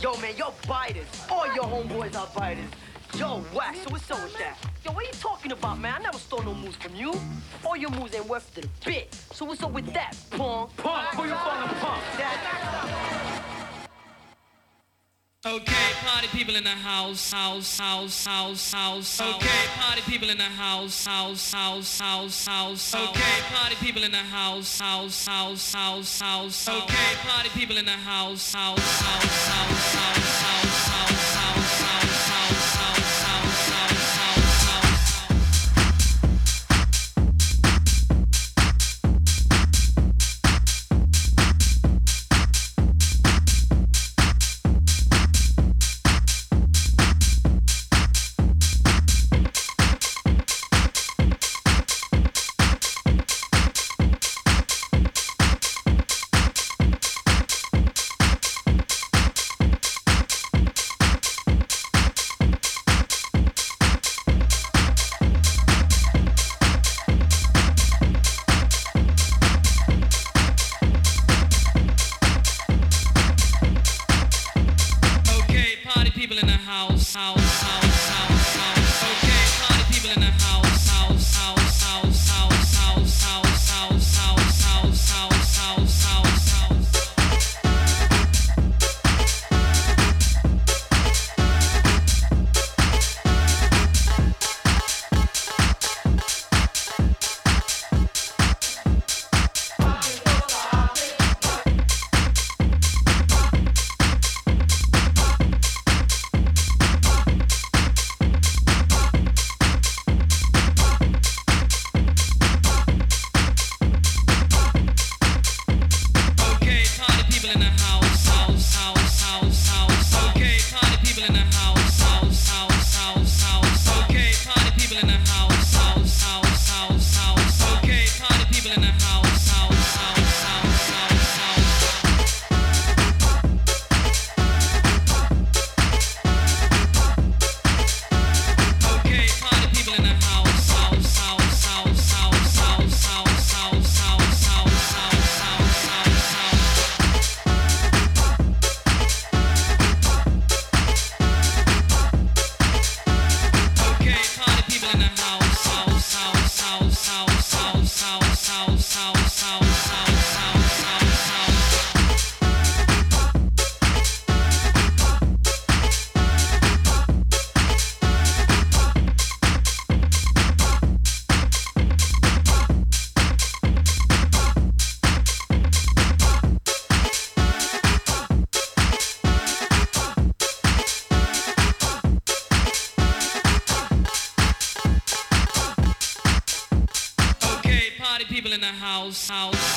Yo, man, you're biters. All your homeboys are biters. Yo, wax, so what's up with that? Yo, what are you talking about, man? I never stole no moves from you. All your moves ain't worth the bit. So what's up with that, punk? Punk, who you calling punk? Okay, party people in the house, house, house, house, house. Okay, party people in the house, house, house, house, house. Okay, party people in the house, house, house, house, house. Okay, party people in the house, house, house, house, house, house,